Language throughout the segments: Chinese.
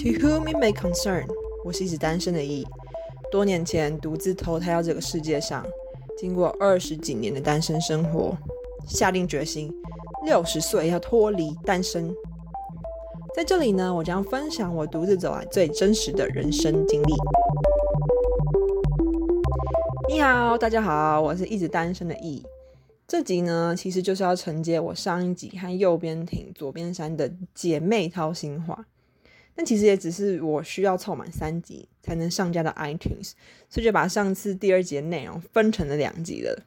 To whom it may concern，我是一直单身的 E，多年前独自投胎到这个世界上，经过二十几年的单身生活，下定决心六十岁要脱离单身。在这里呢，我将分享我独自走来最真实的人生经历。你好，大家好，我是一直单身的 E。这集呢，其实就是要承接我上一集和右边艇、左边山的姐妹掏心话。但其实也只是我需要凑满三集才能上架到 iTunes，所以就把上次第二集的内容分成了两集了。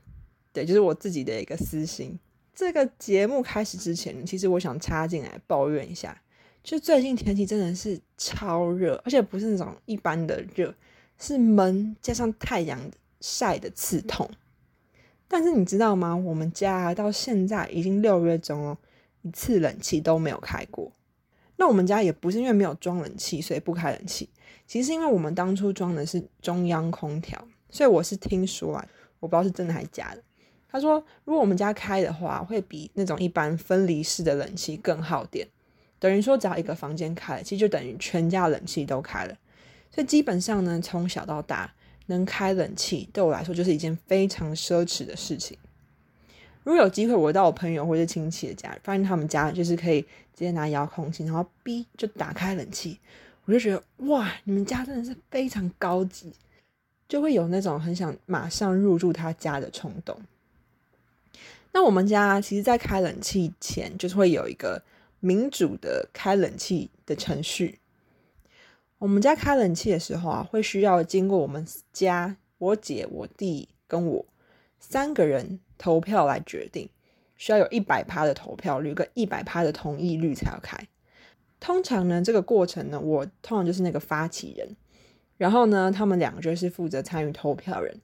对，就是我自己的一个私心。这个节目开始之前，其实我想插进来抱怨一下，就最近天气真的是超热，而且不是那种一般的热，是闷加上太阳晒的刺痛。但是你知道吗？我们家到现在已经六月中了，一次冷气都没有开过。那我们家也不是因为没有装冷气，所以不开冷气。其实因为我们当初装的是中央空调，所以我是听说啊，我不知道是真的还是假的。他说，如果我们家开的话，会比那种一般分离式的冷气更耗电。等于说，只要一个房间开了，其实就等于全家冷气都开了。所以基本上呢，从小到大。能开冷气对我来说就是一件非常奢侈的事情。如果有机会我到我朋友或者亲戚的家，发现他们家就是可以直接拿遥控器，然后哔就打开冷气，我就觉得哇，你们家真的是非常高级，就会有那种很想马上入住他家的冲动。那我们家其实，在开冷气前，就是会有一个民主的开冷气的程序。我们家开冷气的时候啊，会需要经过我们家我姐、我弟跟我三个人投票来决定，需要有一百趴的投票率跟一百趴的同意率才要开。通常呢，这个过程呢，我通常就是那个发起人，然后呢，他们两个就是负责参与投票人。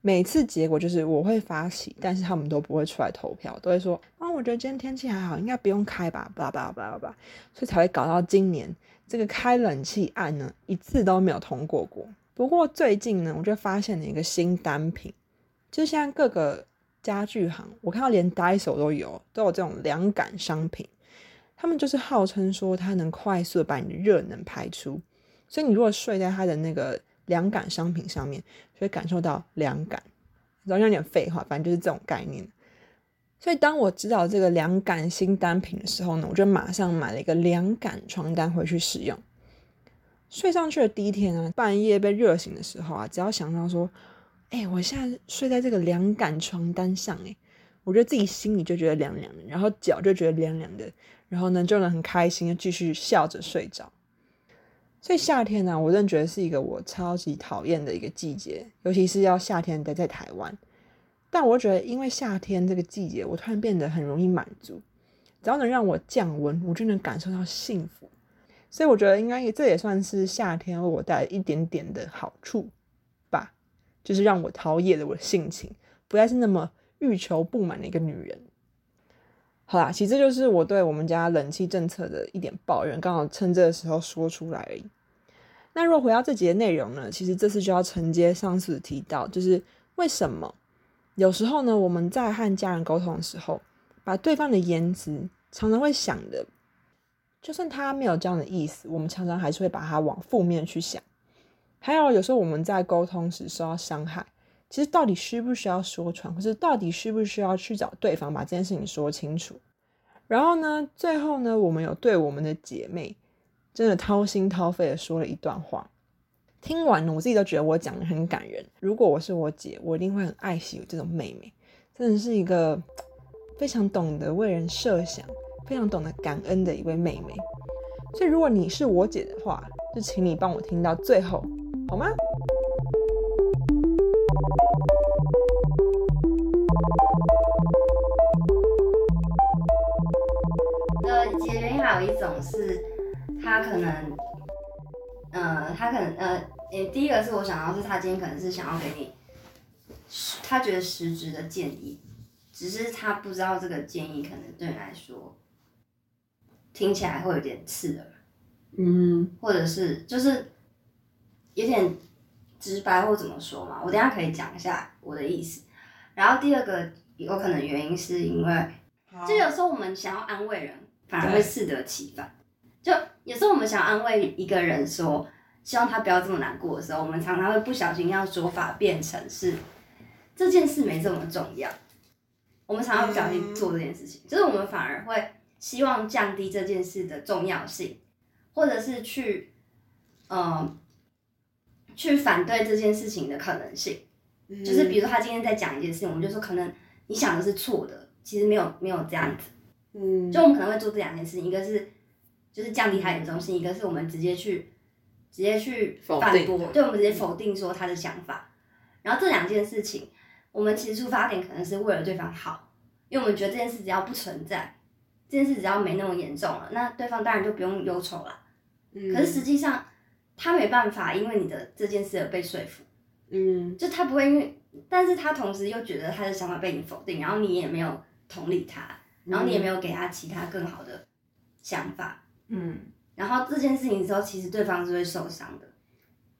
每次结果就是我会发起，但是他们都不会出来投票，都会说啊，我觉得今天天气还好，应该不用开吧，巴拉巴拉巴拉巴拉，所以才会搞到今年。这个开冷气案呢，一次都没有通过过。不过最近呢，我就发现了一个新单品，就像各个家具行，我看到连 Daiso 都有，都有这种凉感商品。他们就是号称说它能快速的把你的热能排出，所以你如果睡在它的那个凉感商品上面，就会感受到凉感。好像有点废话，反正就是这种概念。所以当我知道这个凉感新单品的时候呢，我就马上买了一个凉感床单回去使用。睡上去的第一天啊，半夜被热醒的时候啊，只要想到说，哎，我现在睡在这个凉感床单上，哎，我觉得自己心里就觉得凉凉的，然后脚就觉得凉凉的，然后呢就能很开心的继续笑着睡着。所以夏天呢，我真的觉得是一个我超级讨厌的一个季节，尤其是要夏天待在台湾。但我觉得，因为夏天这个季节，我突然变得很容易满足，只要能让我降温，我就能感受到幸福。所以我觉得，应该这也算是夏天为我带来一点点的好处，就是让我陶冶了我的性情，不再是那么欲求不满的一个女人。好啦，其实就是我对我们家冷气政策的一点抱怨，刚好趁这个时候说出来而已。那若回到这节内容呢，其实这次就要承接上次提到，就是为什么。有时候呢，我们在和家人沟通的时候，把对方的言辞常常会想的，就算他没有这样的意思，我们常常还是会把它往负面去想。还有有时候我们在沟通时受到伤害，其实到底需不需要说穿，或是到底需不需要去找对方把这件事情说清楚？然后呢，最后呢，我们有对我们的姐妹真的掏心掏肺的说了一段话。听完了，我自己都觉得我讲的很感人。如果我是我姐，我一定会很爱惜我这种妹妹，真的是一个非常懂得为人设想、非常懂得感恩的一位妹妹。所以，如果你是我姐的话，就请你帮我听到最后，好吗？呃，解原因还有一种是，他可能，呃，他可能，呃。诶，第一个是我想要是他今天可能是想要给你，他觉得实质的建议，只是他不知道这个建议可能对你来说，听起来会有点刺耳，嗯，或者是就是有点直白或怎么说嘛，我等下可以讲一下我的意思。然后第二个有可能原因是因为，就有时候我们想要安慰人，反而会适得其反。就有时候我们想安慰一个人说，希望他不要这么难过的时候，我们常常会不小心让说法变成是这件事没这么重要。我们常常不小心做这件事情，就是我们反而会希望降低这件事的重要性，或者是去，嗯、去反对这件事情的可能性。就是比如说他今天在讲一件事情，我们就说可能你想的是错的，其实没有没有这样子。嗯，就我们可能会做这两件事情，一个是就是降低他严重性，一个是我们直接去直接去反驳，对，我们直接否定说他的想法。然后这两件事情，我们其实出发点可能是为了对方好，因为我们觉得这件事只要不存在，这件事只要没那么严重了，那对方当然就不用忧愁了。嗯可是实际上他没办法因为你的这件事而被说服。嗯就他不会因为，但是他同时又觉得他的想法被你否定，然后你也没有同理他，然后你也没有给他其他更好的想法，嗯，然后这件事情之后，其实对方是会受伤的。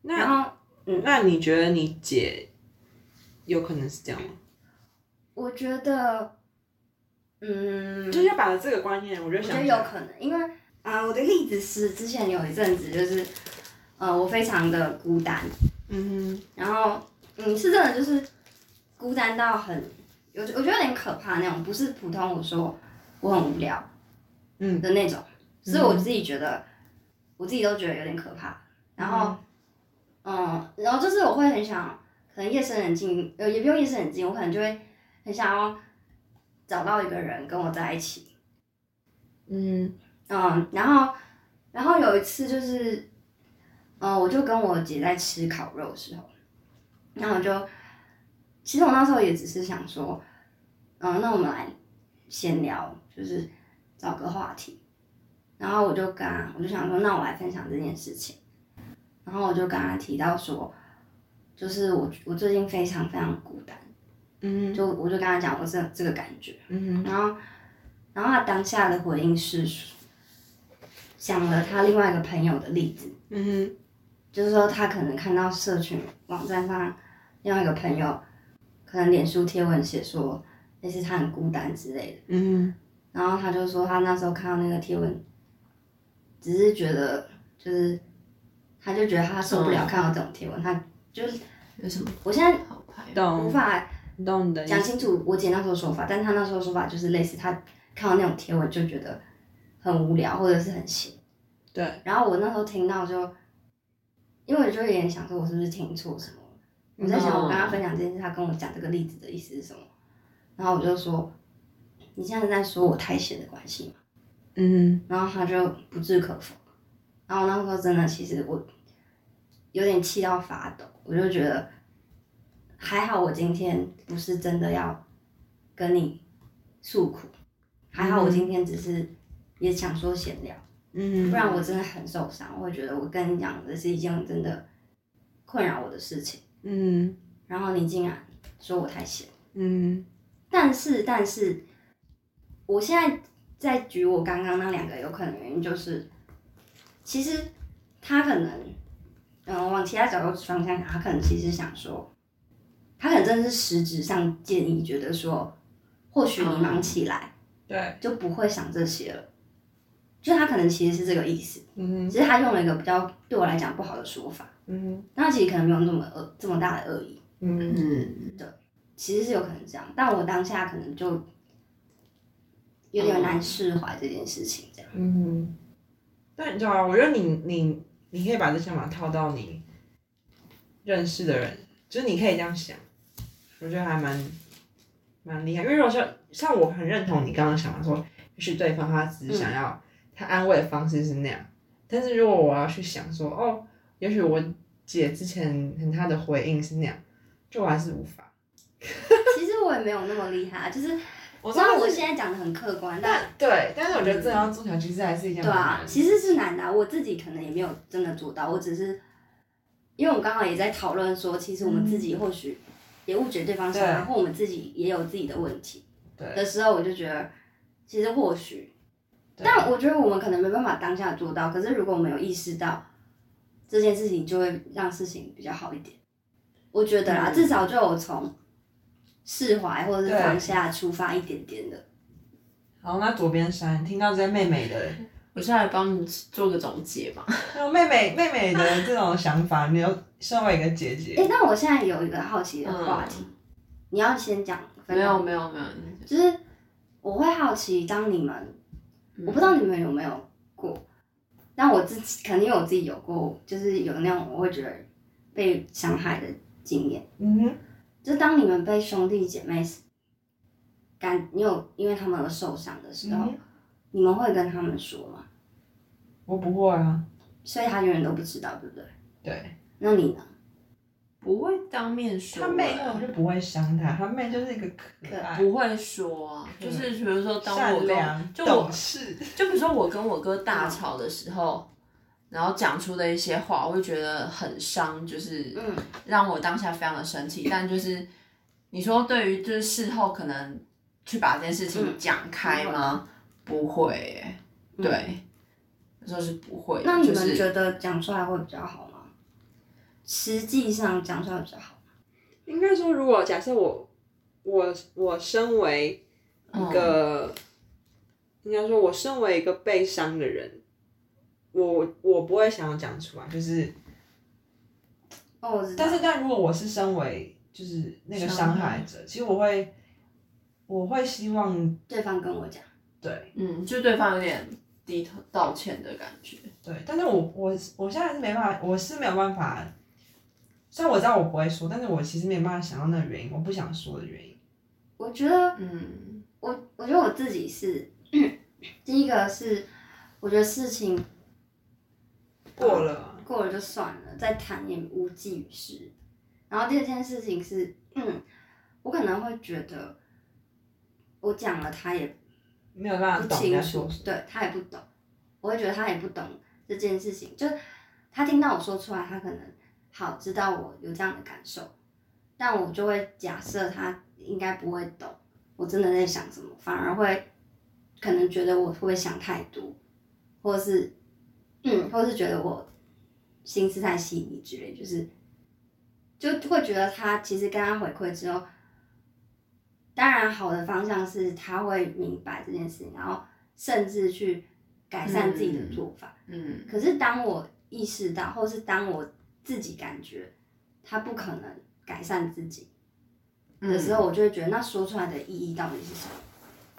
然那嗯那你觉得你姐有可能是这样吗？我觉得，嗯，就是要把这个观念，我就我觉想得有可能，因为啊、我的例子是之前有一阵子就是，呃，我非常的孤单，嗯然后嗯，是真的就是孤单到很，有我觉得有点可怕那种，不是普通我说我很无聊，嗯。的那种，是我自己觉得，我自己都觉得有点可怕。然后，嗯，然后就是我会很想，可能夜深人静，呃，也不用夜深人静，我可能就会很想要找到一个人跟我在一起，嗯。嗯，然后，然后有一次就是，嗯，我就跟我姐在吃烤肉的时候，然后我就，其实我那时候也只是想说，嗯，那我们来闲聊，就是找个话题，然后我就跟她，我就想说，那我来分享这件事情，然后我就跟他提到说，就是我我最近非常非常孤单，嗯就我就跟他讲我这这个感觉，嗯然后，然后他当下的回应是讲了他另外一个朋友的例子，嗯就是说他可能看到社群网站上另外一个朋友，可能脸书贴文写说类似他很孤单之类的，嗯然后他就说他那时候看到那个贴文，只是觉得就是，他就觉得他受不了看到这种贴文，他就是有什么我现在？无法懂你的，讲清楚我姐那时候说法，但她那时候说法就是类似她看到那种贴文就觉得很无聊或者是很闲。对，然后我那时候听到就，因为我就有点想说，我是不是听错什么？我在想，我跟他分享这件事，他跟我讲这个例子的意思是什么？然后我就说，你现在在说我太闲的关系吗？嗯然后他就不置可否。然后那时候真的，其实我有点气到发抖，我就觉得还好，我今天不是真的要跟你诉苦，还好我今天只是也想说闲聊，嗯，不然我真的很受伤，我会觉得我跟你讲的是一件真的困扰我的事情，嗯。然后你竟然说我太闲。嗯。但是，但是，我现在在举我刚刚那两个有可能原因，就是其实他可能，嗯，往其他角度方向想，他可能其实想说，他可能真的是实质上建议，觉得说，或许你忙起来对，就不会想这些了，就他可能其实是这个意思，嗯只是他用了一个比较对我来讲不好的说法，嗯但他其实可能没有那么恶这么大的恶意。嗯对，其实是有可能这样，但我当下可能就有点难释怀这件事情，这样。嗯，但你知道吗？我觉得你你你可以把这想法套到你认识的人，就是你可以这样想，我觉得还蛮蛮厉害。因为如果说像我很认同你刚刚想法说，也许对方他只是想要、他安慰的方式是那样，但是如果我要去想说，哦，也许我姐之前和她的回应是那样，就我还是无法。其实我也没有那么厉害，就是我知道我现在讲的很客观，但但对，但是我觉得这样做起来其实还是一件对啊其实是难的啊、我自己可能也没有真的做到，我只是因为我们刚好也在讨论说，其实我们自己或许也误解对方想法，对。或我们自己也有自己的问题对。的时候，我就觉得其实或许，对但我觉得我们可能没办法当下做到，可是如果我们有意识到这件事情，就会让事情比较好一点。我觉得啦，嗯至少就有从释怀或者是对放下出发一点点的。好，那左边山听到这些妹妹的我现在帮你做个总结嘛。那妹妹妹妹的这种想法，你有身为一个姐姐，哎、那我现在有一个好奇的话题，你要先讲。没有没有没有，就是我会好奇，当你们，我不知道你们有没有过，但我自己肯定我自己有过，就是有那种我会觉得被伤害的经验。嗯哼，就是当你们被兄弟姐妹感，你有因为他们而受伤的时候，嗯你们会跟他们说吗？我不会啊，所以他永远都不知道，对不对？对那你呢？不会当面说、他妹欸那种就不会伤他，他妹就是一个可可爱、不会说啊，就是比如说当我善跟、就我懂事，就比如说我跟我哥大吵的时候，然后讲出的一些话，我会觉得很伤，就是嗯让我当下非常的生气。但就是你说对于就是事后可能去把这件事情讲开吗？不会、欸，对，有时候是不会。那你们就是觉得讲出来会比较好吗？实际上讲出来比较好。应该说，如果假设我我我身为一个，应该说，我身为一个被伤的人，我我不会想要讲出来，就是，哦，我知道。但是但如果我是身为就是那个伤害者，其实我会我会希望对方跟我讲，对嗯，就对方有点低头道歉的感觉。对，但是我我我现在是没办法，我是没有办法。虽然我知道我不会说，但是我其实没有办法想到那个原因，我不想说的原因。我觉得嗯我我觉得我自己是，第一个是我觉得事情过了，过了就算了，再谈也无济于事。然后第二件事情是，嗯，我可能会觉得我讲了他也没有办不法懂人清楚对他也不懂，我会觉得他也不懂这件事情，就他听到我说出来，他可能好知道我有这样的感受，但我就会假设他应该不会懂我真的在想什么，反而会可能觉得我会想太多，或者是嗯，或是觉得我心思太细腻之类，就是就会觉得他其实跟他回馈之后。当然，好的方向是他会明白这件事情，然后甚至去改善自己的做法。嗯可是当我意识到，或是当我自己感觉他不可能改善自己的时候，我就会觉得那说出来的意义到底是什么？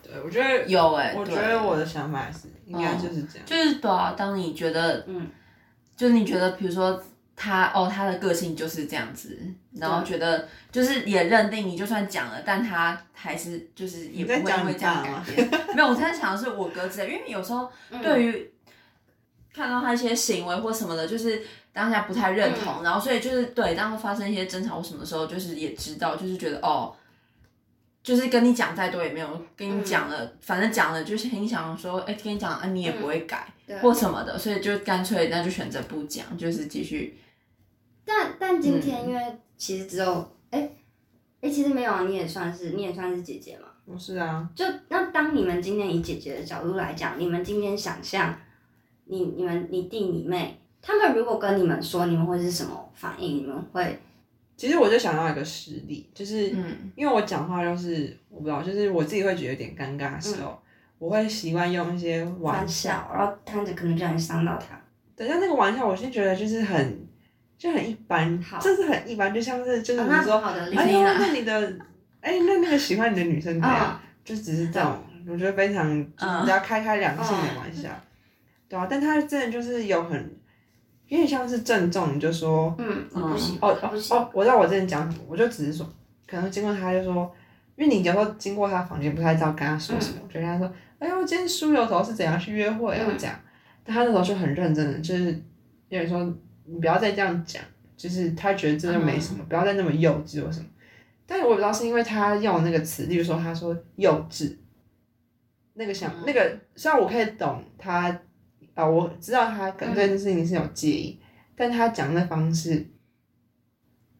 对，我觉得有哎、我觉得我的想法是，应该就是这样。就是对啊，当你觉得，嗯，就是你觉得，比如说他哦，他的个性就是这样子，然后觉得就是也认定你就算讲了，但他还是就是也不会你在讲你因为这样改变。没有，我在想的是我哥之类，因为有时候对于看到他一些行为或什么的，就是当下不太认同，然后所以就是对，当发生一些争吵我什么时候，就是也知道，就是觉得哦。就是跟你讲再多也没有，跟你讲了，反正讲了就是很想说，哎、跟你讲啊，你也不会改，对。或什么的，所以就干脆那就选择不讲，就是继续。但但今天因为其实只有哎哎、其实没有啊，你也算是你也算是姐姐嘛。不是啊，就那当你们今天以姐姐的角度来讲，你们今天想象你你们你弟你妹，他们如果跟你们说，你们会是什么反应？你们会其实我就想到一个实例，就是嗯。因为我讲话就是我不知道，就是我自己会觉得有点尴尬的时候，我会习惯用一些玩玩笑，然后他就可能就很伤到他。等下那个玩笑，我先觉得就是很就很一般好，这是很一般，就像是就是你说，好的例哎呦，那你的，哎，那那个喜欢你的女生怎样？嗯。就只是这种，我觉得非常就是比较开开两性的玩笑，对啊，但他真的就是有很有点像是郑重，你就说，嗯，你不喜哦哦哦，我知道我之前讲什么，我就只是说，可能经过他就说，因为你有时候经过他房间不太知道跟他说什么，我就跟他说，哎呦，今天梳油头是怎样？去约会？啊？嗯。这样，但他那时候就很认真的，就是有点说，你不要再这样讲，就是他觉得真的没什么，不要再那么幼稚或什么。但是我也不知道是因为他用那个词，例如说他说幼稚，那个想、那个，虽然我可以懂他，啊、我知道他可能对这件事情是有介意，但他讲的方式，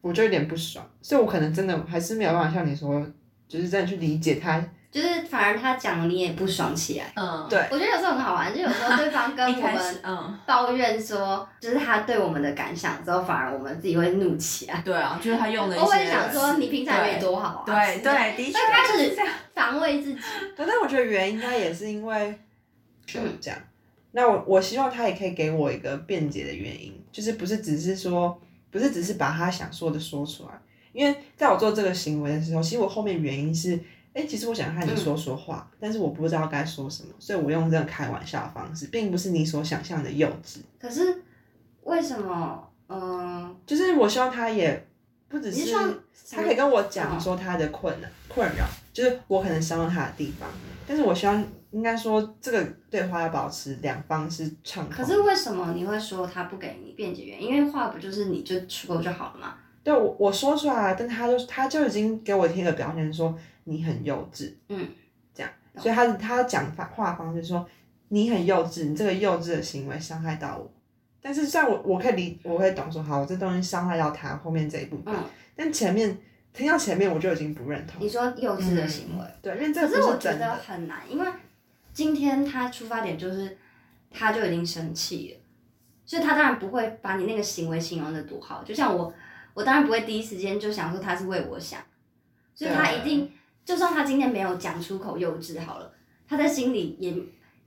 我就有点不爽，所以我可能真的还是没有办法像你说，就是真的去理解他。就是反而他讲你也不爽起来。嗯，对我觉得有时候很好玩，就有时候对方跟 我们嗯，抱怨说，就是他对我们的感想之后，反而我们自己会怒起来。对啊，就是他用的一些，我会想说，你平常有多好啊。对对，的确会开始。防卫自己。但我觉得原因应该也是因为就这样，那我我希望他也可以给我一个辩解的原因，就是不是只是说，不是只是把他想说的说出来。因为在我做这个行为的时候，其实我后面原因是，哎，其实我想和你说说话，但是我不知道该说什么，所以我用这个开玩笑的方式，并不是你所想象的幼稚。可是为什么？嗯，就是我希望他也不只是他可以跟我讲说他的困难、困扰，就是我可能伤到他的地方，但是我希望应该说这个对话要保持两方是畅通。可是为什么你会说他不给你辩解原因？因为话不就是你就说就好了嘛？对我我说出来，但他就他就已经给我贴个表现说你很幼稚，嗯，这样，所以他他讲法话方式说你很幼稚，你这个幼稚的行为伤害到我。但是在我我可以理我会懂说好，这东西伤害到他后面这一部分，嗯但前面听到前面我就已经不认同你，说幼稚的行为，对，因为这可个是我觉得。很难，因为今天他出发点就是他就已经生气了，所以他当然不会把你那个行为形容的多好。就像我，我当然不会第一时间就想说他是为我想，所以他一定，就算他今天没有讲出口幼稚好了，他在心里也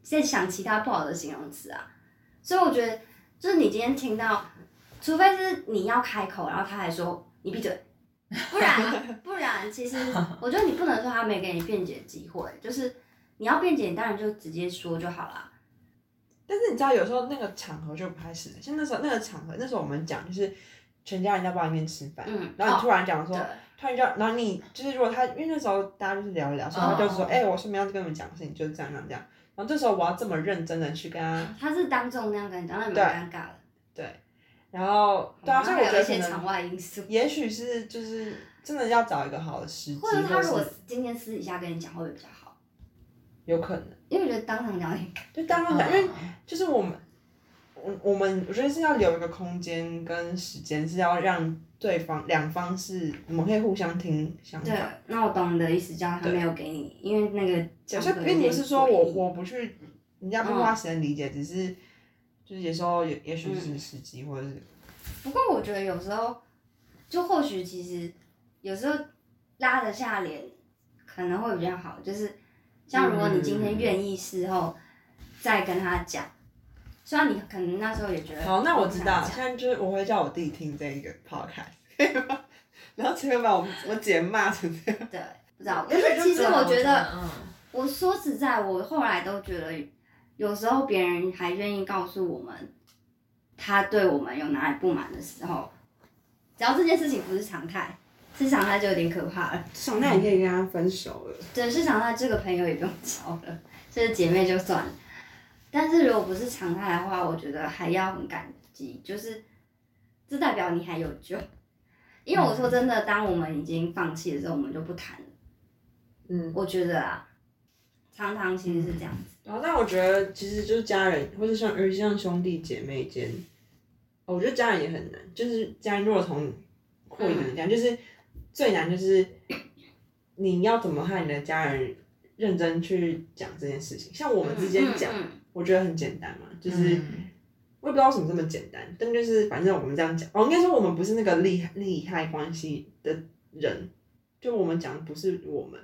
在想其他不好的形容词啊。所以我觉得，就是你今天听到，除非是你要开口，然后他还说你闭嘴，不然不然，其实 我觉得你不能说他没给你辩解机会，就是你要辩解，你当然就直接说就好了。但是你知道，有时候那个场合就不太适合。像那时候那个场合，那时候我们讲就是全家人在外面吃饭，嗯然后你突然讲说，对，突然就，然后你就是如果他，因为那时候大家就是聊一聊，所以他就说，哦哎、我顺便要跟你们讲的事情就是这样这样这样。然后这时候我要这么认真的去跟他，他是当众那样跟你讲，那蛮尴尬的。然后对啊，所以我觉得可能有一些场外因素，也许是就是真的要找一个好的时机，或者他如果今天私底下跟你讲，会比较好？有可能，因为我觉得当场讲有点尴尬。就当场讲，因为就是我们，我我们我觉得是要留一个空间跟时间，是要让对方两方是我们可以互相听想对法。，那我懂你的意思，这样他没有给你，因为那个有场时候并不是说我我不去，人家不花时间理解，只是就是有时候也也许是时机，或者是不过我觉得有时候，就或许其实有时候拉得下脸可能会比较好，就是像如果你今天愿意事后再跟他讲，虽然你可能那时候也觉得好，那我知道，现在就是我会叫我弟听这一个 podcast，可以吗？然后前面把我我姐骂成这样。讲对，不知道。可因为是其实我觉得，嗯，我说实在，我后来都觉得，有时候别人还愿意告诉我们他对我们有哪里不满的时候，只要这件事情不是常态，是常态就有点可怕了。上那你可以跟他分手了。对，是常态，这个朋友也不用交了，这是姐妹就算了。但是如果不是常态的话，我觉得还要很感激，就是这代表你还有救。因为我说真的，当我们已经放弃的时候，我们就不谈了。嗯，我觉得啊，常常其实是这样子。然后但我觉得其实就是家人，或者像尤其像兄弟姐妹间，哦我觉得家人也很难。就是家人如果从扩一点讲，就是最难就是你要怎么和你的家人认真去讲这件事情。像我们之间讲，嗯嗯我觉得很简单嘛，就是。嗯我也不知道为什么这么简单，但就是反正我们这样讲，哦，应该说我们不是那个利害利害关系的人，就我们讲的不是我们，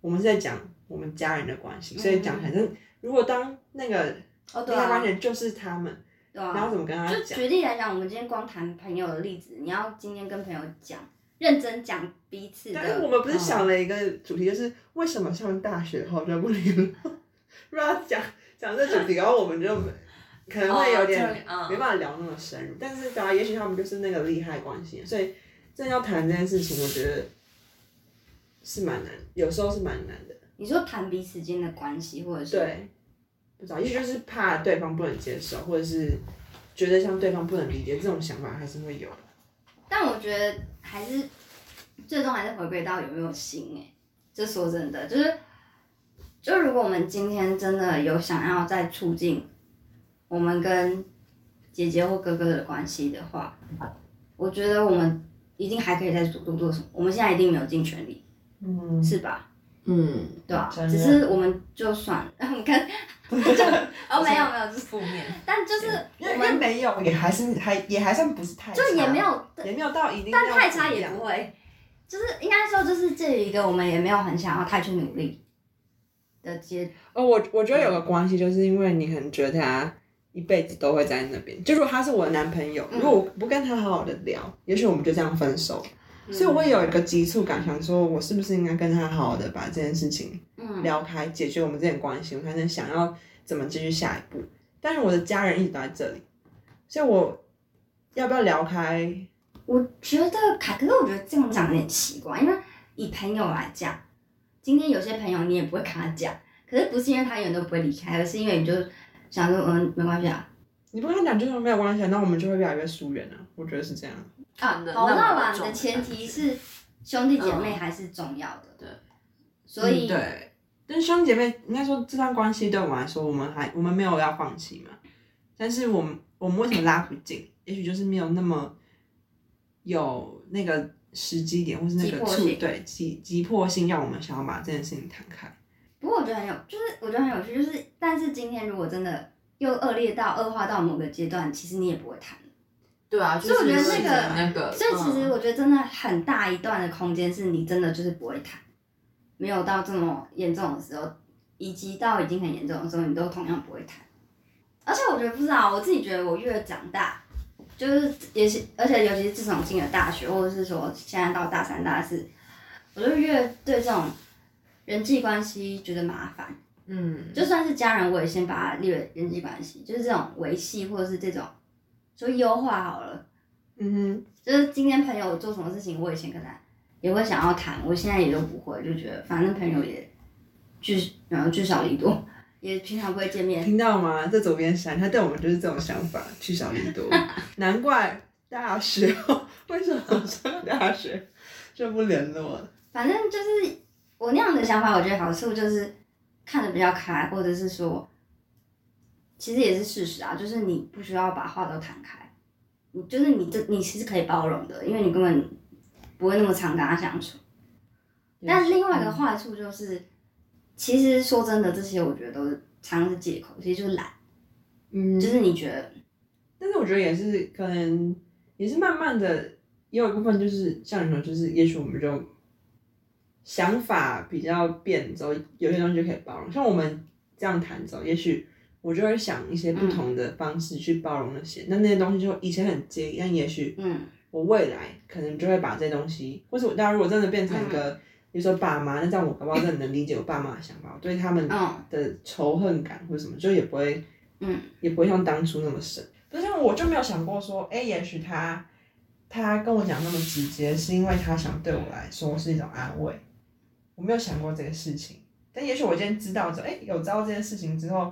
我们是在讲我们家人的关系，所以讲反正如果当那个哦，利对啊，害关系人就是他们。然后怎么跟他就讲？举例来讲，我们今天光谈朋友的例子，你要今天跟朋友讲，认真讲彼此的。但是我们不是嗯想了一个主题，就是为什么上大学后就不联络？不知道讲讲这主题，然后我们就可能会有点哦这嗯没办法聊那么深入。但是，当然，也许他们就是那个利害关系，所以真的要谈这件事情，我觉得是蛮难，有时候是蛮难的。你说谈彼此间的关系，或者是对，不知道，也许就是怕对方不能接受，或者是觉得像对方不能理解，这种想法还是会有的。但我觉得还是最终还是回归到有没有心哎、这说真的，就是就如果我们今天真的有想要再促进我们跟姐姐或哥哥的关系的话，我觉得我们一定还可以再主动做什么。我们现在一定没有尽全力，嗯是吧？嗯，对啊、只是我们就算你看，就 哦没有没有，就是负面，但就是我们没有，也还是还也还算不是太，就也没有也没有到一定但太差也不会，就是应该说，就是这一个我们也没有很想要太去努力的阶，哦，我我觉得有个关系，就是因为你可能觉得他一辈子都会在那边。就如果他是我的男朋友，如果我不跟他好好的聊，也许我们就这样分手。所以我会有一个急促感，想说我是不是应该跟他好好的把这件事情嗯聊开，解决我们这点关系，我才能想要怎么继续下一步。但是我的家人一直都在这里，所以我要不要聊开？我觉得凯，可是我觉得这样讲有点奇怪，因为以朋友来讲，今天有些朋友你也不会跟他讲，可是不是因为他永远都不会离开，而是因为你就想说，嗯，没关系啊。你不跟他讲就是没有关系，那我们就会越来越疏远啊。我觉得是这样。看的好，那晚，的前提是兄弟姐妹还是重要的，对。所以、嗯对，但是兄弟姐妹应该说这段关系对我们来说，我们还我们没有要放弃嘛。但是我们我们为什么拉不近？也许就是没有那么有那个时机点，或是那个促对急急迫性，让我们想要把这件事情摊开。不过我觉得很有，就是我觉得很有趣，就是但是今天如果真的又恶劣到恶化到某个阶段，其实你也不会谈。对啊，所以我觉得那个那个，所以其实嗯我觉得真的很大一段的空间是你真的就是不会谈，没有到这么严重的时候，以及到已经很严重的时候，你都同样不会谈。而且我觉得不知道，我自己觉得我越长大，就是也是，而且尤其是自从进了大学，或者是说现在到大三、大四，我就越对这种人际关系觉得麻烦。嗯，就算是家人，我也先把它列为人际关系，就是这种维系或者是这种说优化好了。嗯哼就是今天朋友做什么事情，我以前可能也会想要谈，我现在也都不会，就觉得反正朋友也聚然后聚少离多，也平常不会见，面。听到吗？在左边山，他对我们就是这种想法，聚少离多。难怪大学为什么上大学就不联络了？反正就是我那样的想法，我觉得好处就是看得比较开，或者是说，其实也是事实啊，就是你不需要把话都谈开，你就是你这你其实可以包容的，因为你根本不会那么常跟他相处。但另外一个坏处就是，其实说真的，这些我觉得都是常常是借口，其实就是懒，嗯，就是你觉得，但是我觉得也是可能也是慢慢的，也有一部分就是像你说，就是也许我们就想法比较变之后，有些东西就可以包容。像我们这样谈之后，也许我就会想一些不同的方式去包容那些，那那些东西就以前很介意，但也许嗯。我未来可能就会把这些东西，或者我当然如果真的变成一个，比如说爸妈，那这样我搞不好真的能理解我爸妈的想法，我对他们嗯。的仇恨感或者什么，就也不会，嗯，也不会像当初那么深。不是我就没有想过说，哎、也许他他跟我讲那么直接，是因为他想对我来说是一种安慰。我没有想过这个事情，但也许我今天知道之后，哎、有知道这件事情之后，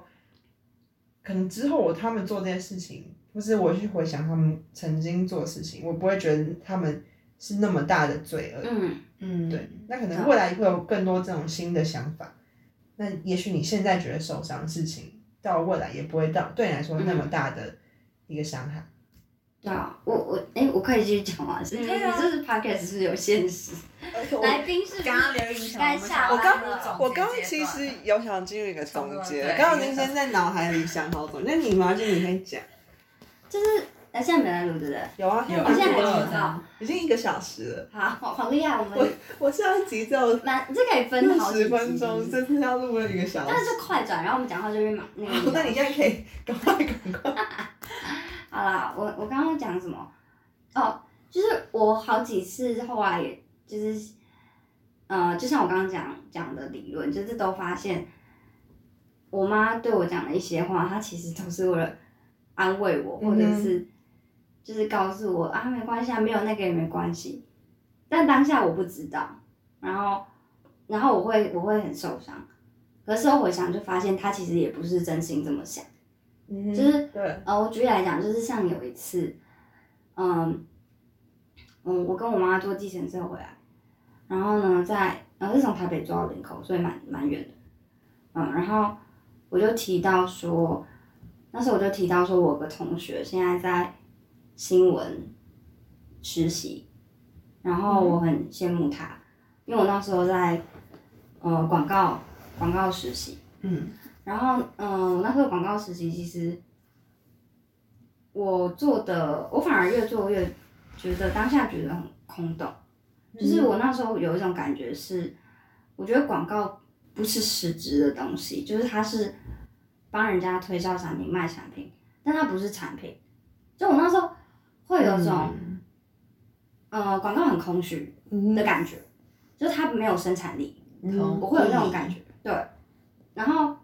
可能之后我他们做这件事情，或是我去回想他们曾经做的事情，我不会觉得他们是那么大的罪恶。嗯嗯，对，那可能未来会有更多这种新的想法。那也许你现在觉得受伤的事情，到未来也不会到对你来说那么大的一个伤害。对啊，我我哎、我可以继续讲吗？是你啊你这是 podcast 是有限时？来宾是刚刚留影响该下班想要了总结我刚刚其实有想进入一个总结，对刚刚您先在脑海里想好总结，那你吗？就你可以讲。就是哎，现在没在录对不对？有啊，现在还有知道，已经一个小时了。好好好厉害，我我们我上一集只有蛮这可以分好十分钟，这次要录了一个小时但是快转，然后我们讲话就会马那个。那你现在可以赶快赶快。好啦，我我刚刚讲什么？哦，就是我好几次后来也就是，呃，就像我刚刚讲讲的理论，就是都发现，我妈对我讲的一些话，她其实都是为了安慰我，或者是就是告诉我啊，没关系啊，没有那个也没关系。但当下我不知道，然后然后我会我会很受伤，可是事后回想就发现，她其实也不是真心这么想。嗯就是对，呃，我举例来讲，就是像有一次，嗯，嗯，我跟我妈坐计程车回来，然后呢，在呃是从台北坐到林口，所以蛮蛮远的，嗯，然后我就提到说，那时候我就提到说，我有个同学现在在新闻实习，然后我很羡慕他，因为我那时候在呃广告广告实习，嗯然后，嗯，我那时候广告实习，其实我做的，我反而越做越觉得当下觉得很空洞。就是我那时候有一种感觉是，我觉得广告不是实质的东西，就是它是帮人家推销产品、卖产品，但它不是产品。就我那时候会有种，呃，广告很空虚的感觉，就是它没有生产力，我会有那种感觉。对，然后，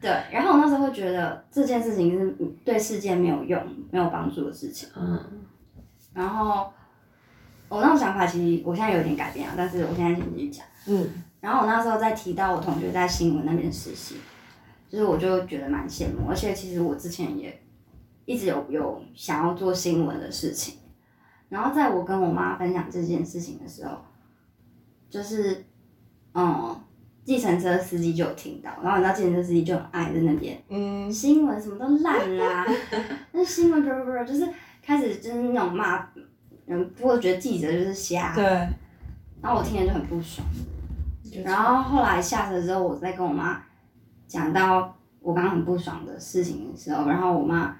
对，然后我那时候会觉得这件事情是对世界没有用、没有帮助的事情。嗯，然后我那种想法其实我现在有点改变了，但是我现在先继续讲。嗯，然后我那时候在提到我同学在新闻那边实习，就是我就觉得蛮羡慕，而且其实我之前也。一直有有想要做新闻的事情，然后在我跟我妈分享这件事情的时候，就是，嗯，计程车司机就有听到，然后你知道计程车司机就很爱在那边，嗯，新闻什么都烂啦，那新闻不不不，就是开始就是那种骂，嗯，不过觉得记者就是瞎，对，然后我听了就很不爽，然后后来下车之后，我再跟我妈讲到我刚刚很不爽的事情的时候，然后我妈。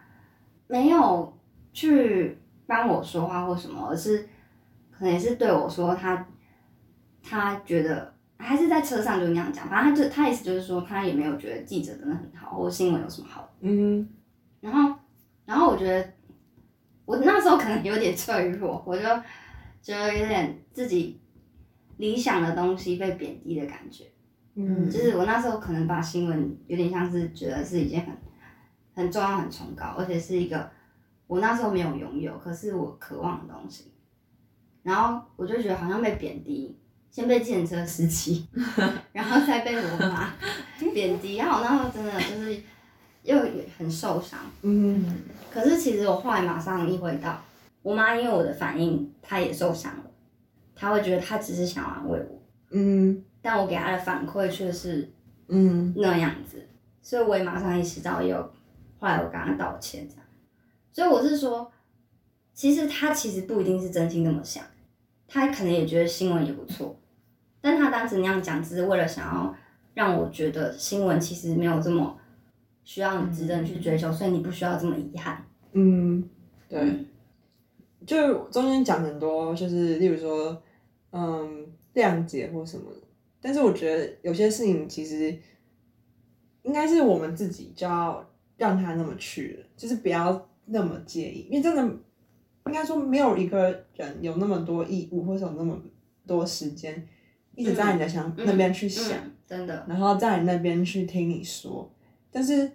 没有去帮我说话或什么，而是可能也是对我说他，他觉得还是在车上就那样讲，反正他就他意思就是说他也没有觉得记者真的很好，或新闻有什么好。嗯。然后，然后我觉得我那时候可能有点脆弱，我就觉得有点自己理想的东西被贬低的感觉。嗯。就是我那时候可能把新闻有点像是觉得是一件很。很重要、很崇高，而且是一个我那时候没有拥有，可是我渴望的东西。然后我就觉得好像被贬低，先被自行车司机，然后再被我妈 贬低。然后我那时候真的就是又很受伤。嗯。可是其实我后来马上意会到，我妈因为我的反应，她也受伤了。她会觉得她只是想安慰我。嗯。但我给她的反馈却是嗯那样子，所以我也马上意识到又。后来我跟她道歉，这样，所以我是说，其实她其实不一定是真心那么想，她可能也觉得新闻也不错，但她当时那样讲，只是为了想要让我觉得新闻其实没有这么需要你值得你去追求，所以你不需要这么遗憾。嗯，对，就中间讲很多，就是例如说，嗯，谅解或什么，但是我觉得有些事情其实应该是我们自己就要。让他那么去了，就是不要那么介意，因为真的应该说没有一个人有那么多义务，或者有那么多时间一直在你的想那边去想，真的，然后在你那边去听你说，但是，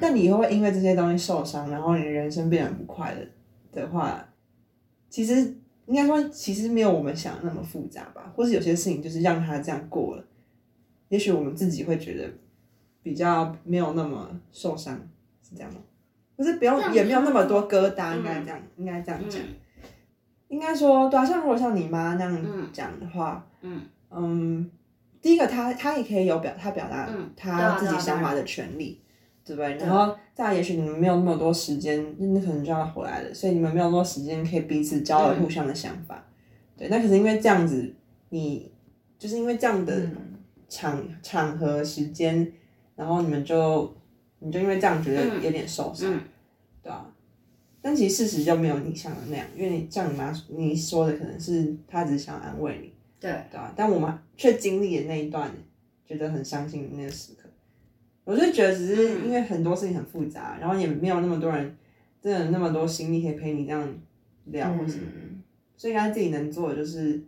但你以后会因为这些东西受伤，然后你的人生变得不快乐的话，其实应该说其实没有我们想的那么复杂吧，或是有些事情就是让它这样过了，也许我们自己会觉得。比较没有那么受伤，是这样吗？不是不用，也没有那么多疙瘩，应该这样，应该这样讲。应该说，对啊，像如果像你妈那样讲的话，嗯嗯，第一个，他他也可以有表，他表达他自己想法的权利，对不对？然后再，也许你们没有那么多时间，那可能就要回来了，所以你们没有那么多时间可以彼此交流互相的想法，对。那可是因为这样子，你就是因为这样的场场合时间。然后你们就，你就因为这样觉得有点受伤，对啊。但其实事实就没有你想的那样，因为你像你妈你说的，可能是她只是想安慰你，对对啊。但我们却经历了那一段觉得很伤心的那个时刻。我就觉得只是因为很多事情很复杂，然后也没有那么多人真的那么多心力可以陪你这样聊或什么，所以他自己能做的就是。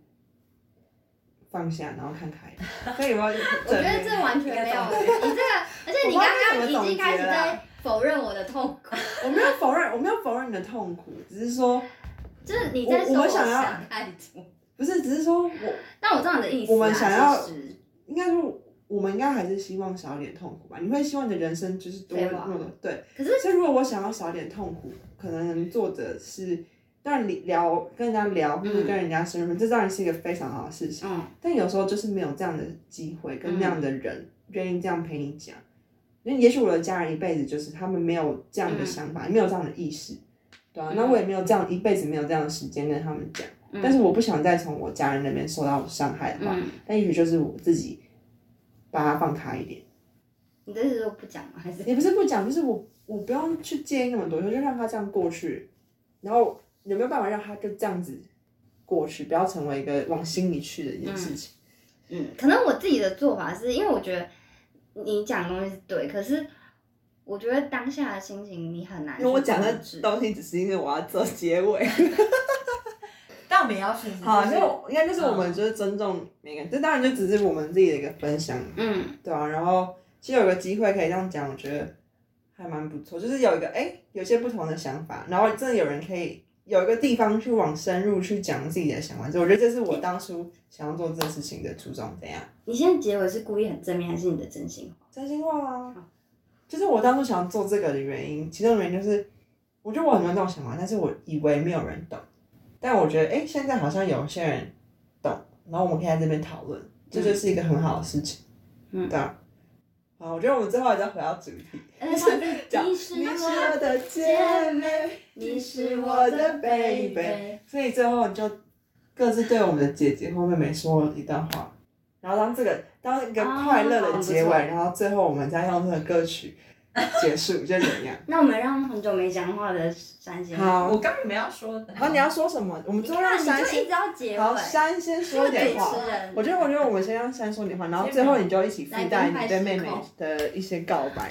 放下，然后看开。所以吗？我觉得这完全没有，你这个，而且你刚刚已经开始在否认我的痛苦。我没有否认，我没有否认你的痛苦，只是说，就是你在说我想要太多。不是，只是说我，但我知道你的意思。我们想要，应该说，我们应该还是希望少一点痛苦吧？你会希望你的人生就是多那么对。可是，所以如果我想要少一点痛苦，可能作者是。当然，聊跟人家聊，或者跟人家生活，这当然是一个非常好的事情。嗯。但有时候就是没有这样的机会，跟那样的人愿意这样陪你讲。那也许我的家人一辈子就是他们没有这样的想法，没有这样的意识，对啊，那我也没有这样一辈子没有这样的时间跟他们讲。但是我不想再从我家人那边受到伤害的话，那也许就是我自己把它放开一点。你的意思说不讲吗？还是？也不是不讲，就是我我不用去介意那么多，就让他这样过去，然后。有没有办法让他就这样子过去，不要成为一个往心里去的一件事情？嗯，可能我自己的做法是因为我觉得你讲的东西是对，可是我觉得当下的心情你很难因为我讲的东西只是因为我要做结尾。但我们也要确实好，就应该就是我们就是尊重每个人，这当然就只是我们自己的一个分享，嗯，对啊。然后其实有个机会可以这样讲，我觉得还蛮不错，就是有一个哎、有些不同的想法，然后真的有人可以有一个地方去往深入去讲自己的想法，所以我觉得这是我当初想要做这件事情的初衷。怎样？你现在结尾是故意很正面，还是你的真心话？真心话啊，就是我当初想要做这个的原因，其中的原因就是，我觉得我很多这种想法，但是我以为没有人懂，但我觉得哎、诶现在好像有些人懂，然后我们可以在这边讨论，这就是一个很好的事情，嗯。对啊。好，我觉得我们最后还是要回到主题，而且上次讲你是我我的姐妹，你是是我的 baby 所以最后你就各自对我们的姐姐或妹妹说一段话，然后当这个当一个快乐的结尾，啊然后最后我们再用这个歌曲 结束，就怎样？那我们让很久没讲话的山先，好我刚原本要说的。好，你要说什么？我们你最后让山先好，尾，山先说一点话。我觉得，我觉得我们先让山说点话，然后最后你就一起附带你对妹妹的一些告白。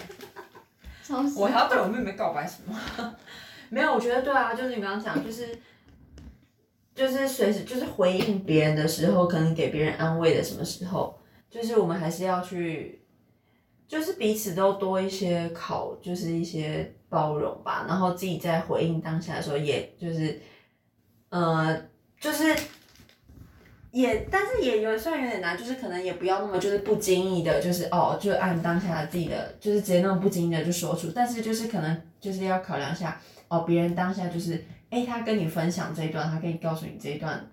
我还要对我妹妹告白什么？没有，我觉得对啊，就是你刚刚讲，就是就是随时就是回应别人的时候，可能给别人安慰的什么时候，就是我们还是要去，就是彼此都多一些考，就是一些包容吧。然后自己在回应当下的时候，也就是呃，就是。也，但是也有虽然有点难，就是可能也不要那么就是不经意的，就是哦，就按当下的自己的，就是直接那种不经意的就说出，但是就是可能就是要考量一下哦，别人当下就是，哎，他跟你分享这一段，他跟你告诉你这一段，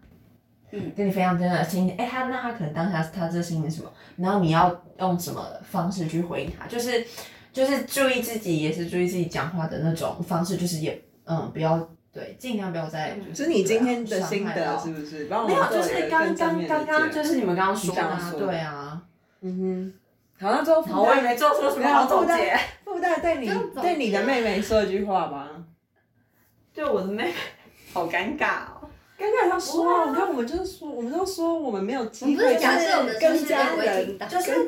嗯，跟你分享真的心情，哎，他那他可能当下他这心情是什么，然后你要用什么方式去回应他，就是就是注意自己，也是注意自己讲话的那种方式，就是也嗯不要对，尽量不要再就这是你今天的心得是不是？帮我没有，就是刚刚刚刚就是你们刚刚说的、对啊。嗯哼。好，那最后好，我也没做出什么好总结。附带对你对你的妹妹说一句话吧。对我的妹妹，好尴尬哦。刚刚要说啊，你看我们就是说，我们都说我们没有机会，假设我们的跟家人就是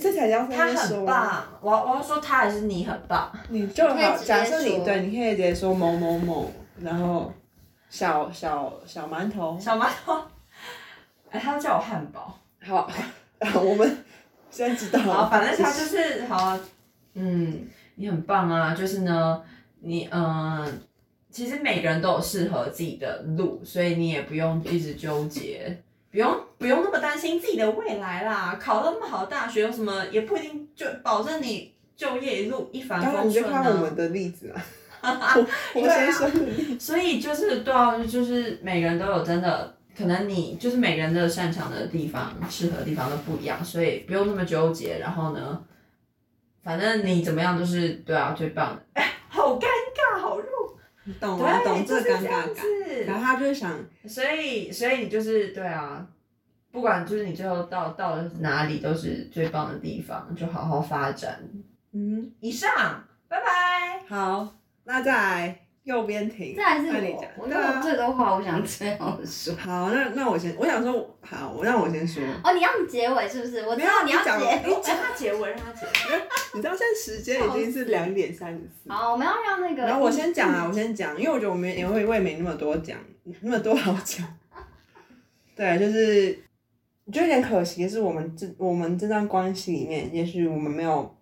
这才叫她很。棒，我要我要说他还是你很棒。你就好，假设你对，你可以直接说某某某，然后小小小馒头。小馒头，哎，他都叫我汉堡。好，我们现在知道了。好，反正他就是好啊，嗯，你很棒啊，就是呢，你嗯，其实每个人都有适合自己的路，所以你也不用一直纠结，不用不用那么担心自己的未来啦。考了那么好的大学，有什么也不一定就保证你就业一路一帆风顺你就看我啊。们的例子啊，我 我先生的例子。所以就是对啊，就是每个人都有真的，可能你就是每个人的擅长的地方、适合的地方都不一样，所以不用那么纠结。然后呢，反正你怎么样都是对啊，最棒的。懂我，懂，这尴尬感。然。后他就是想，所以，所以你就是对啊，不管就是你最后到到了哪里，都是最棒的地方，就好好发展。嗯，以上，拜拜。好，那再来右边停。这还是那你讲，我我对啊觉得我最多话我想最后说。好，那那我先，我想说，好，我让我先说。哦，你要结尾是不是？我知没有道你要结你尾。让他结尾，让他结尾。你知道现在时间已经是两点三十四。好，我们要让那个。然后我先讲啊，我先讲，因为我觉得我们也会我也没那么多讲，那么多好讲。对，就是就有点可惜的是，我们这我们这段关系里面，也许我们没有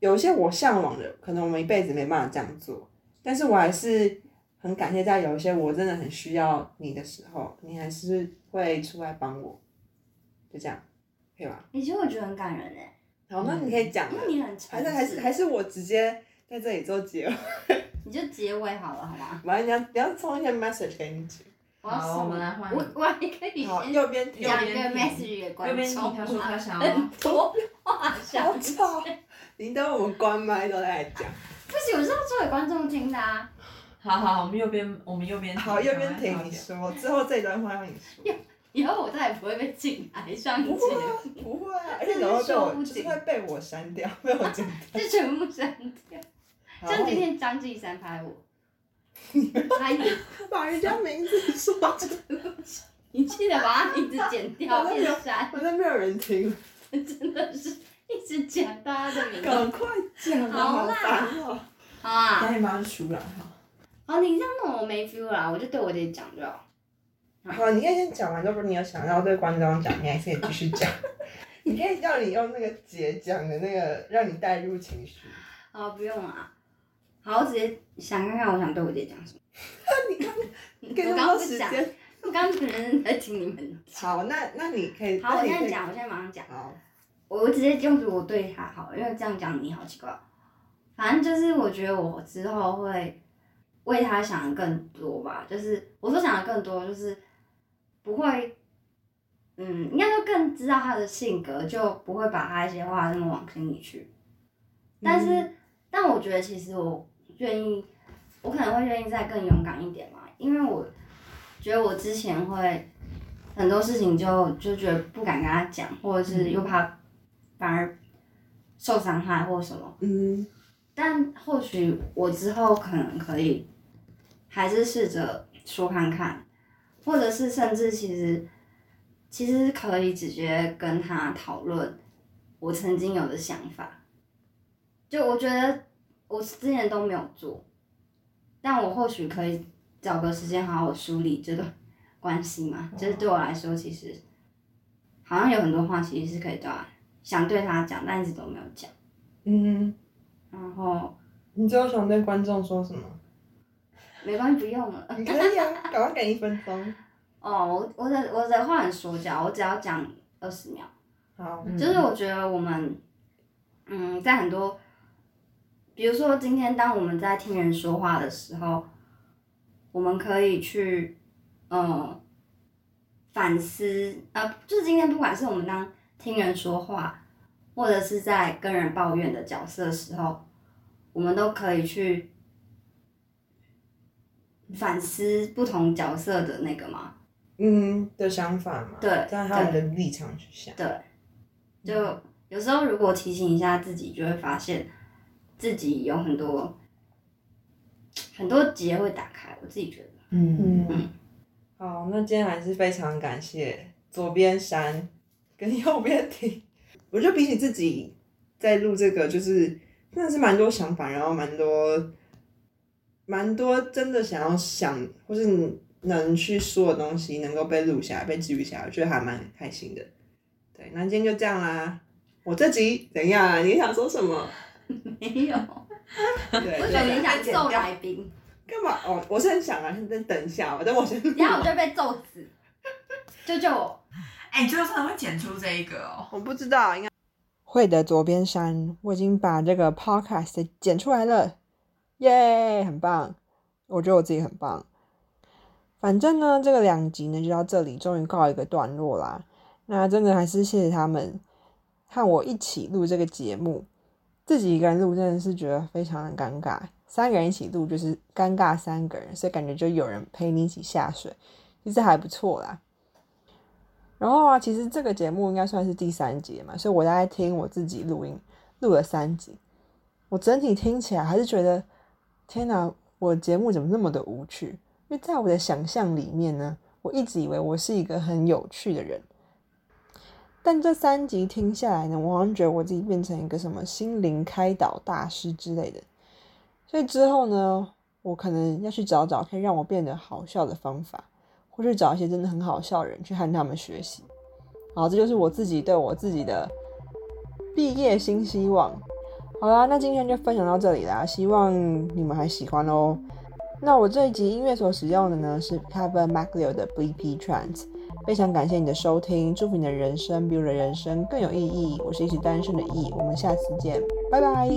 有一些我向往的，可能我们一辈子没办法这样做，但是我还是很感谢，在有一些我真的很需要你的时候，你还是会出来帮我，就这样，可以吧？欸其实我觉得很感人哎，好，那你可以讲了，因为你很诚还是还是还，是我直接在这里做结尾。你就结尾好了，好吗？完了，你要你要送一些 message 给你姐。好，我们来换。我我还可以好，先右边停。讲一个右边 message 给右观边众。他说他想要很 多话好想吵！你等我们关麦都在讲。不行，我是要做给观众听的啊。好好好，我们右边，我们右边。好，右边好停，你说。之后这段话让你说。以后我再也不会被禁来上不节会啊目，，不会啊，而且然后就是会被我删掉，被我剪掉。就全部删掉。好像今天张继山拍我，拍你，把人家名字说出来，你记得把他名字剪掉变删，反正没有人听。真的是，一直讲大家的名字。赶快讲啊，好好啦！好啊，赶紧马上出来哈。好，你这样弄我没 feel 啦，我就对我姐讲就好。好，你可以先讲完，要不然你有想要对观众讲，你还可以继续讲。你可以叫你用那个姐讲的那个，让你带入情绪。好，不用啊。好，我直接想看看我想对我姐讲什么。你可以用我刚刚时间。我刚刚可能在听你们。好，那那你可以。好，我。现在讲，我现在马上讲。好。我直接用我对他好，因为这样讲你好奇怪哦。反正就是我觉得我之后会为他想的更多吧，就是我说想的更多，就是不会，嗯，应该说更知道他的性格，就不会把他一些话那么往心里去。但是，但我觉得其实我愿意，我可能会愿意再更勇敢一点嘛，因为我觉得我之前会很多事情就就觉得不敢跟他讲，或者是又怕反而受伤害或什么。嗯但或许我之后可能可以，还是试着说看看，或者是甚至其实其实可以直接跟他讨论我曾经有的想法。就我觉得我之前都没有做，但我或许可以找个时间好好梳理这段关系嘛。就是对我来说，其实好像有很多话其实是可以对他想对他讲，但一直都没有讲。嗯，然后你最后想对观众说什么？没关系，不用了。你可以啊，赶快给一分钟。哦，我我的我的话很说教，我只要讲二十秒。好，就是我觉得我们，嗯，在很多，比如说今天当我们在听人说话的时候，我们可以去，呃，反思，呃，就是今天不管是我们当听人说话，或者是在跟人抱怨的角色的时候，我们都可以去反思不同角色的那个嘛，嗯的想法嘛，对站在他们的立场去想。对，就有时候如果提醒一下自己，就会发现自己有很多很多结会打开。我自己觉得，嗯，嗯，好，那今天还是非常感谢左边山跟右边听。我觉得比起自己在录这个，就是真的是蛮多想法，然后蛮多蛮多真的想要想或是能去说的东西，能够被录下来、被记录下来，我觉得还蛮开心的。对，那今天就这样啦。我这集怎样啊？你想说什么？没有，对，为什么你想揍来？来宾？干嘛？哦，我是很想啊，现在等一下，等我先。然后我就被揍死，救救我！哎、你最后真的会剪出这一个哦？我不知道，应该会的左边山，我已经把这个 podcast 剪出来了，耶，很棒！我觉得我自己很棒。反正呢，这个两集呢就到这里，终于告一个段落啦。那真的还是谢谢他们和我一起录这个节目，自己一个人录真的是觉得非常的尴尬，三个人一起录就是尴尬三个人，所以感觉就有人陪你一起下水，其实还不错啦。然后啊，其实这个节目应该算是第三集嘛，所以我在听我自己录音，录了三集，我整体听起来还是觉得，天哪，我节目怎么那么的无趣？因为在我的想象里面呢，我一直以为我是一个很有趣的人，但这三集听下来呢，我好像觉得我自己变成一个什么心灵开导大师之类的，所以之后呢，我可能要去找找可以让我变得好笑的方法。去找一些真的很好笑的人去和他们学习。好，这就是我自己对我自己的毕业新希望。好啦，那今天就分享到这里啦，希望你们还喜欢哦。那我这一集音乐所使用的呢是 Cover Mac 六的 BP Trance，非常感谢你的收听，祝福你的人生比我的人生更有意义。我是一直单身的 E，我们下次见，拜拜。